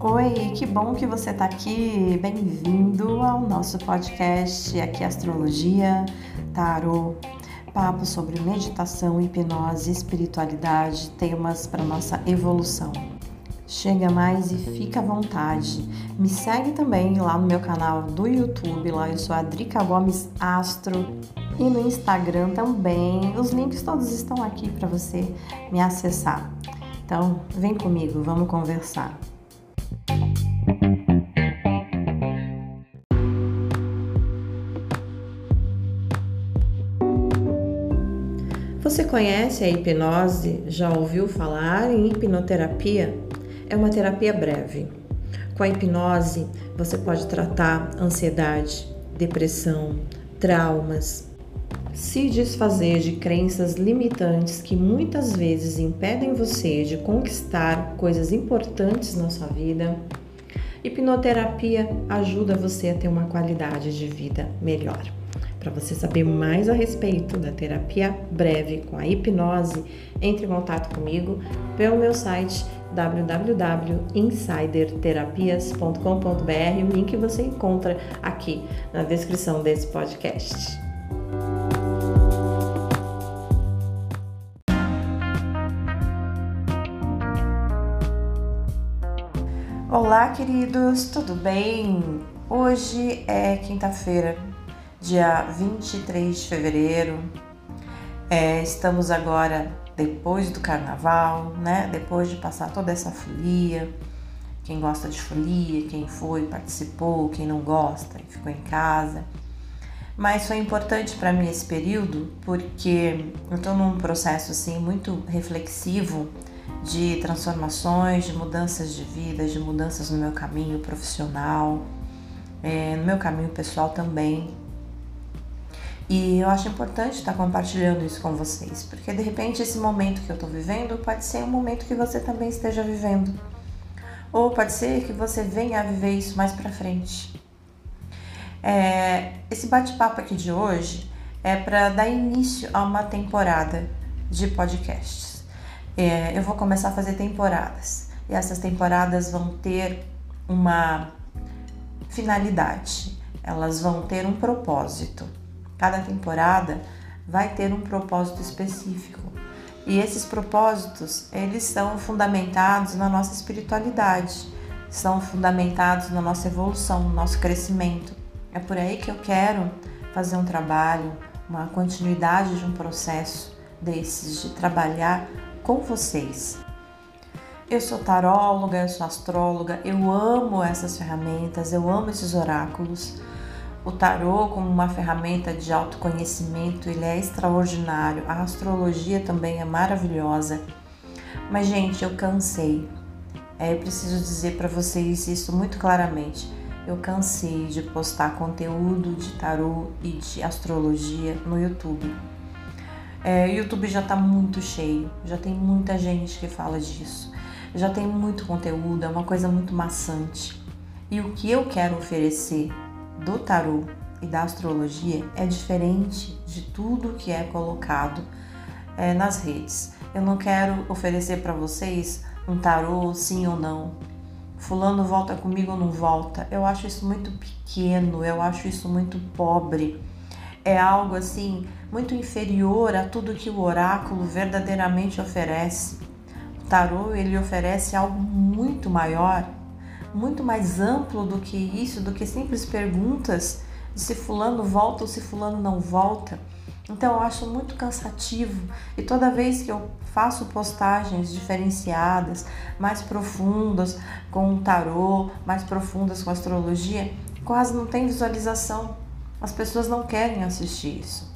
Oi, que bom que você está aqui. Bem-vindo ao nosso podcast aqui Astrologia, Tarot, papo sobre meditação, hipnose, espiritualidade, temas para nossa evolução. Chega mais e fica à vontade. Me segue também lá no meu canal do YouTube, lá eu sou a Drica Gomes Astro e no Instagram também. Os links todos estão aqui para você me acessar. Então, vem comigo, vamos conversar. Você conhece a hipnose? Já ouviu falar em hipnoterapia? É uma terapia breve. Com a hipnose, você pode tratar ansiedade, depressão, traumas, se desfazer de crenças limitantes que muitas vezes impedem você de conquistar coisas importantes na sua vida. Hipnoterapia ajuda você a ter uma qualidade de vida melhor. Para você saber mais a respeito da terapia breve com a hipnose, entre em contato comigo pelo meu site www.insiderterapias.com.br. O link você encontra aqui na descrição desse podcast. Olá, queridos, tudo bem? Hoje é quinta-feira, dia 23 de fevereiro. É, estamos agora depois do carnaval, né? Depois de passar toda essa folia. Quem gosta de folia, quem foi, participou, quem não gosta ficou em casa. Mas foi importante para mim esse período porque eu estou num processo assim muito reflexivo de transformações, de mudanças de vida, de mudanças no meu caminho profissional, é, no meu caminho pessoal também. E eu acho importante estar compartilhando isso com vocês, porque de repente esse momento que eu estou vivendo pode ser um momento que você também esteja vivendo. Ou pode ser que você venha a viver isso mais para frente. É, esse bate-papo aqui de hoje é para dar início a uma temporada de podcasts. É, eu vou começar a fazer temporadas e essas temporadas vão ter uma finalidade, elas vão ter um propósito. Cada temporada vai ter um propósito específico. E esses propósitos, eles são fundamentados na nossa espiritualidade, são fundamentados na nossa evolução, no nosso crescimento. É por aí que eu quero fazer um trabalho, uma continuidade de um processo desses, de trabalhar com vocês. Eu sou taróloga, eu sou astróloga, eu amo essas ferramentas, eu amo esses oráculos. O tarô como uma ferramenta de autoconhecimento, ele é extraordinário. A astrologia também é maravilhosa. Mas gente, eu cansei. É, eu preciso dizer para vocês isso muito claramente. Eu cansei de postar conteúdo de tarô e de astrologia no YouTube. É, YouTube já está muito cheio, já tem muita gente que fala disso, já tem muito conteúdo, é uma coisa muito maçante. E o que eu quero oferecer do tarô e da astrologia é diferente de tudo que é colocado é, nas redes. Eu não quero oferecer para vocês um tarô sim ou não. Fulano volta comigo ou não volta. Eu acho isso muito pequeno, eu acho isso muito pobre. É algo assim muito inferior a tudo que o oráculo verdadeiramente oferece. O tarô ele oferece algo muito maior muito mais amplo do que isso, do que simples perguntas de se fulano volta ou se fulano não volta. Então eu acho muito cansativo e toda vez que eu faço postagens diferenciadas, mais profundas com o tarô, mais profundas com astrologia, quase não tem visualização. As pessoas não querem assistir isso.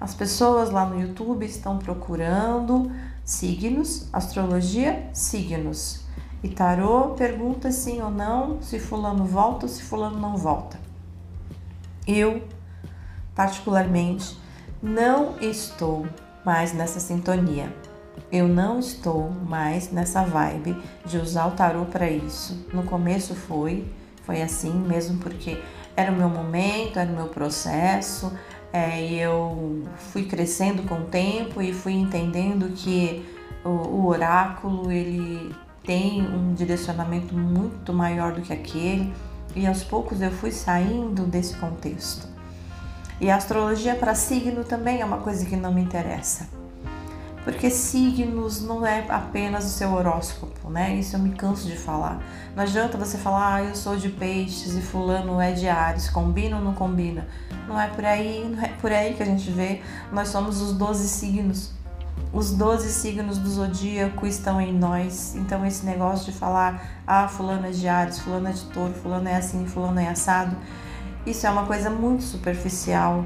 As pessoas lá no YouTube estão procurando signos, astrologia, signos. E tarô pergunta sim ou não se fulano volta ou se fulano não volta. Eu, particularmente, não estou mais nessa sintonia. Eu não estou mais nessa vibe de usar o tarô para isso. No começo foi, foi assim mesmo porque era o meu momento, era o meu processo, é, e eu fui crescendo com o tempo e fui entendendo que o, o oráculo ele tem um direcionamento muito maior do que aquele e aos poucos eu fui saindo desse contexto. E a astrologia para signo também é uma coisa que não me interessa. Porque signos não é apenas o seu horóscopo, né? Isso eu me canso de falar. Não adianta você falar, ah, eu sou de peixes e fulano é de Ares, combina ou não combina? Não é por aí, não é por aí que a gente vê. Nós somos os 12 signos. Os 12 signos do zodíaco estão em nós. Então esse negócio de falar, ah, fulano é de Ares, fulano é de touro, fulano é assim, fulano é assado, isso é uma coisa muito superficial.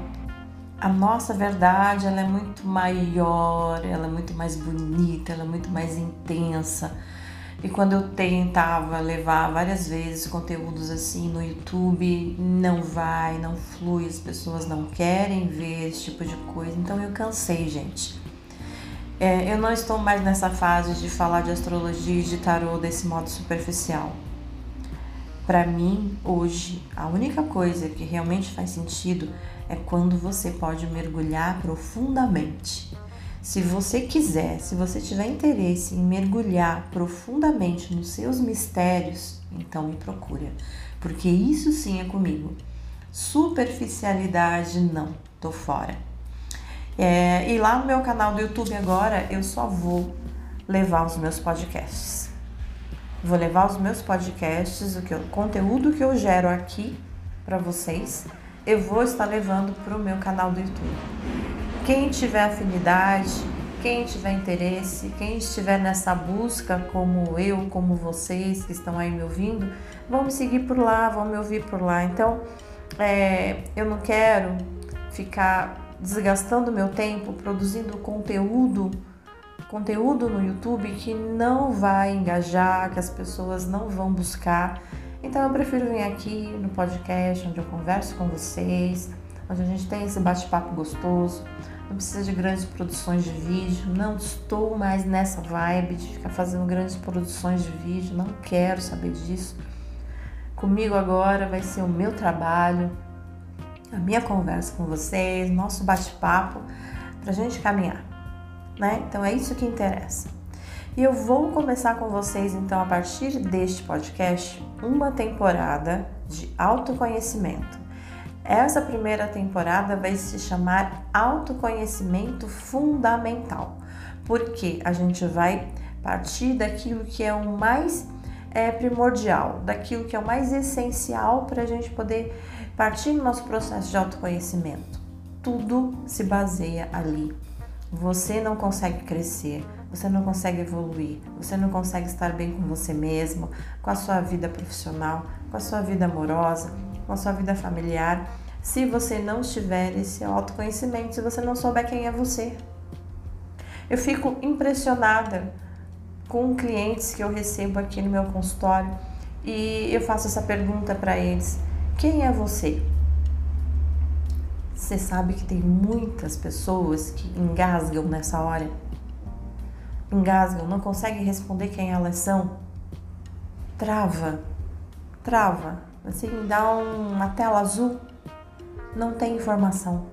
A nossa verdade, ela é muito maior, ela é muito mais bonita, ela é muito mais intensa. E quando eu tentava levar várias vezes conteúdos assim no YouTube, não vai, não flui, as pessoas não querem ver esse tipo de coisa. Então eu cansei, gente. É, eu não estou mais nessa fase de falar de astrologia e de tarô desse modo superficial. Para mim, hoje, a única coisa que realmente faz sentido é quando você pode mergulhar profundamente. Se você quiser, se você tiver interesse em mergulhar profundamente nos seus mistérios, então me procura, porque isso sim é comigo. Superficialidade não, tô fora. É, e lá no meu canal do YouTube agora eu só vou levar os meus podcasts. Vou levar os meus podcasts, o, que, o conteúdo que eu gero aqui para vocês, eu vou estar levando para o meu canal do YouTube. Quem tiver afinidade, quem tiver interesse, quem estiver nessa busca, como eu, como vocês que estão aí me ouvindo, vão me seguir por lá, vão me ouvir por lá. Então, é, eu não quero ficar desgastando meu tempo produzindo conteúdo, conteúdo no YouTube que não vai engajar, que as pessoas não vão buscar. Então eu prefiro vir aqui no podcast onde eu converso com vocês, onde a gente tem esse bate-papo gostoso. Não precisa de grandes produções de vídeo, não estou mais nessa vibe de ficar fazendo grandes produções de vídeo, não quero saber disso. Comigo agora vai ser o meu trabalho, a minha conversa com vocês, nosso bate-papo, para a gente caminhar, né? Então é isso que interessa. E eu vou começar com vocês, então, a partir deste podcast, uma temporada de autoconhecimento. Essa primeira temporada vai se chamar Autoconhecimento Fundamental, porque a gente vai partir daquilo que é o mais é, primordial, daquilo que é o mais essencial para a gente poder Partir do nosso processo de autoconhecimento, tudo se baseia ali. Você não consegue crescer, você não consegue evoluir, você não consegue estar bem com você mesmo, com a sua vida profissional, com a sua vida amorosa, com a sua vida familiar, se você não tiver esse autoconhecimento, se você não souber quem é você. Eu fico impressionada com clientes que eu recebo aqui no meu consultório e eu faço essa pergunta para eles: quem é você? Você sabe que tem muitas pessoas que engasgam nessa hora? Engasgam, não conseguem responder quem elas são? Trava, trava, assim, dá uma tela azul, não tem informação.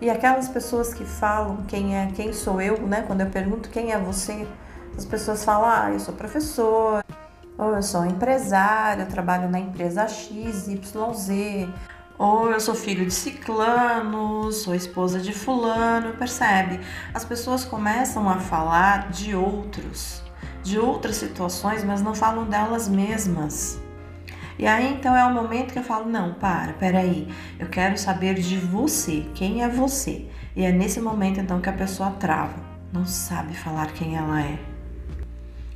E aquelas pessoas que falam quem é, quem sou eu, né? Quando eu pergunto quem é você, as pessoas falam, ah, eu sou professor, ou eu sou empresário, eu trabalho na empresa XYZ, ou eu sou filho de ciclano, sou esposa de fulano, percebe? As pessoas começam a falar de outros, de outras situações, mas não falam delas mesmas. E aí então é o momento que eu falo: não, para, peraí, eu quero saber de você, quem é você? E é nesse momento então que a pessoa trava, não sabe falar quem ela é.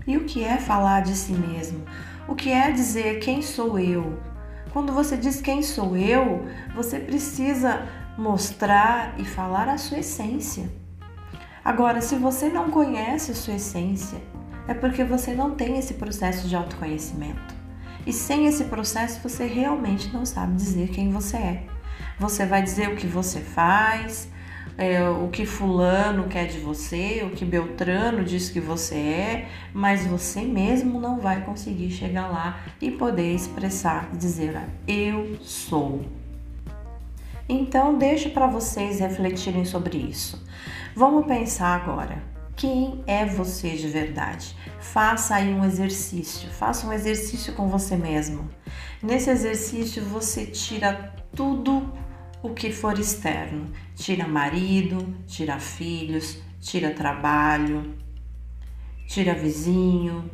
E o que é falar de si mesmo? O que é dizer quem sou eu? Quando você diz quem sou eu, você precisa mostrar e falar a sua essência. Agora, se você não conhece a sua essência, é porque você não tem esse processo de autoconhecimento. E sem esse processo, você realmente não sabe dizer quem você é. Você vai dizer o que você faz, é, o que fulano quer de você, o que Beltrano diz que você é, mas você mesmo não vai conseguir chegar lá e poder expressar dizer ah, eu sou. Então deixo para vocês refletirem sobre isso. Vamos pensar agora. quem é você de verdade. Faça aí um exercício, faça um exercício com você mesmo. Nesse exercício você tira tudo o que for externo. Tira marido, tira filhos, tira trabalho, tira vizinho,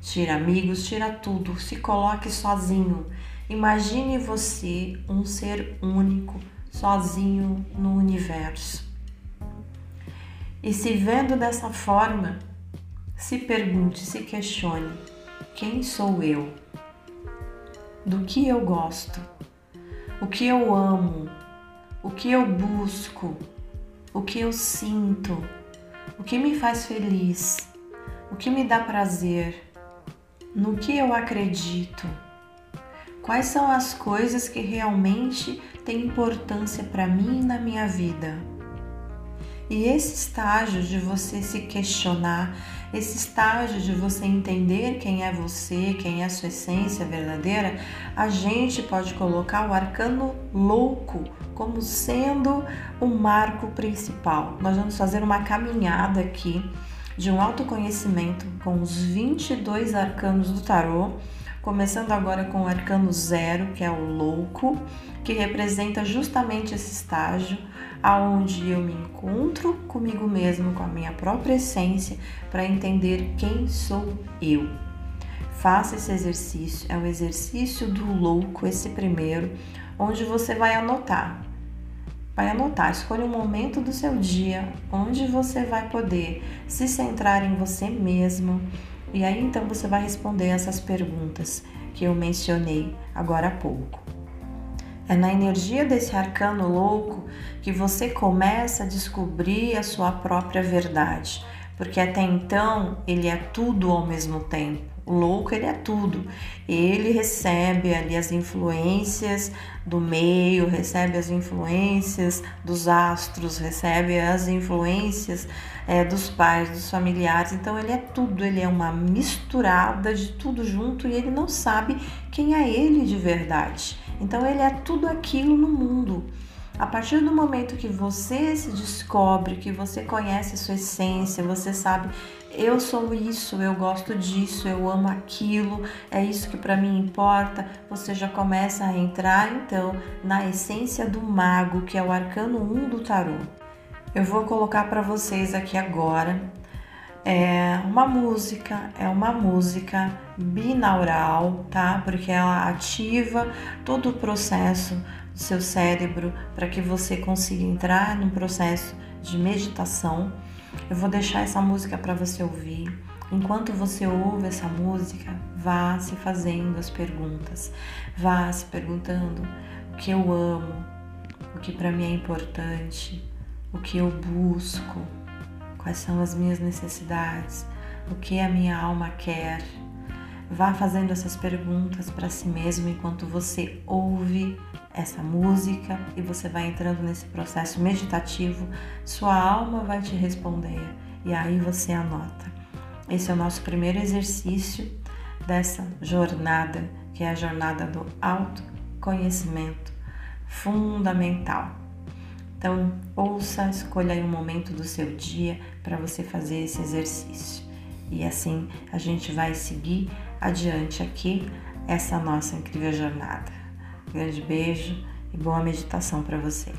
tira amigos, tira tudo. Se coloque sozinho. Imagine você um ser único, sozinho no universo. E se vendo dessa forma, se pergunte, se questione: quem sou eu? Do que eu gosto? O que eu amo? O que eu busco? O que eu sinto? O que me faz feliz? O que me dá prazer? No que eu acredito? Quais são as coisas que realmente têm importância para mim na minha vida? E esse estágio de você se questionar, esse estágio de você entender quem é você, quem é a sua essência verdadeira, a gente pode colocar o arcano louco como sendo o marco principal. Nós vamos fazer uma caminhada aqui de um autoconhecimento com os 22 arcanos do tarô começando agora com o arcano zero, que é o louco, que representa justamente esse estágio aonde eu me encontro comigo mesmo, com a minha própria essência, para entender quem sou eu. Faça esse exercício, é o exercício do louco, esse primeiro, onde você vai anotar. Vai anotar, escolha um momento do seu dia onde você vai poder se centrar em você mesmo, e aí então você vai responder essas perguntas que eu mencionei agora há pouco. É na energia desse arcano louco que você começa a descobrir a sua própria verdade, porque até então ele é tudo ao mesmo tempo. O louco ele é tudo. Ele recebe ali as influências do meio, recebe as influências dos astros, recebe as influências é, dos pais, dos familiares. Então ele é tudo, ele é uma misturada de tudo junto e ele não sabe quem é ele de verdade. Então ele é tudo aquilo no mundo. A partir do momento que você se descobre, que você conhece a sua essência, você sabe, eu sou isso, eu gosto disso, eu amo aquilo, é isso que para mim importa, você já começa a entrar então na essência do mago, que é o arcano 1 do tarô. Eu vou colocar para vocês aqui agora é uma música, é uma música binaural, tá? Porque ela ativa todo o processo do seu cérebro para que você consiga entrar num processo de meditação. Eu vou deixar essa música para você ouvir. Enquanto você ouve essa música, vá se fazendo as perguntas, vá se perguntando o que eu amo, o que para mim é importante, o que eu busco, quais são as minhas necessidades, o que a minha alma quer. Vá fazendo essas perguntas para si mesmo enquanto você ouve essa música e você vai entrando nesse processo meditativo, sua alma vai te responder e aí você anota. Esse é o nosso primeiro exercício dessa jornada, que é a jornada do autoconhecimento fundamental. Então, ouça, escolha aí um momento do seu dia para você fazer esse exercício. E assim a gente vai seguir adiante aqui essa nossa incrível jornada. Grande beijo e boa meditação para você.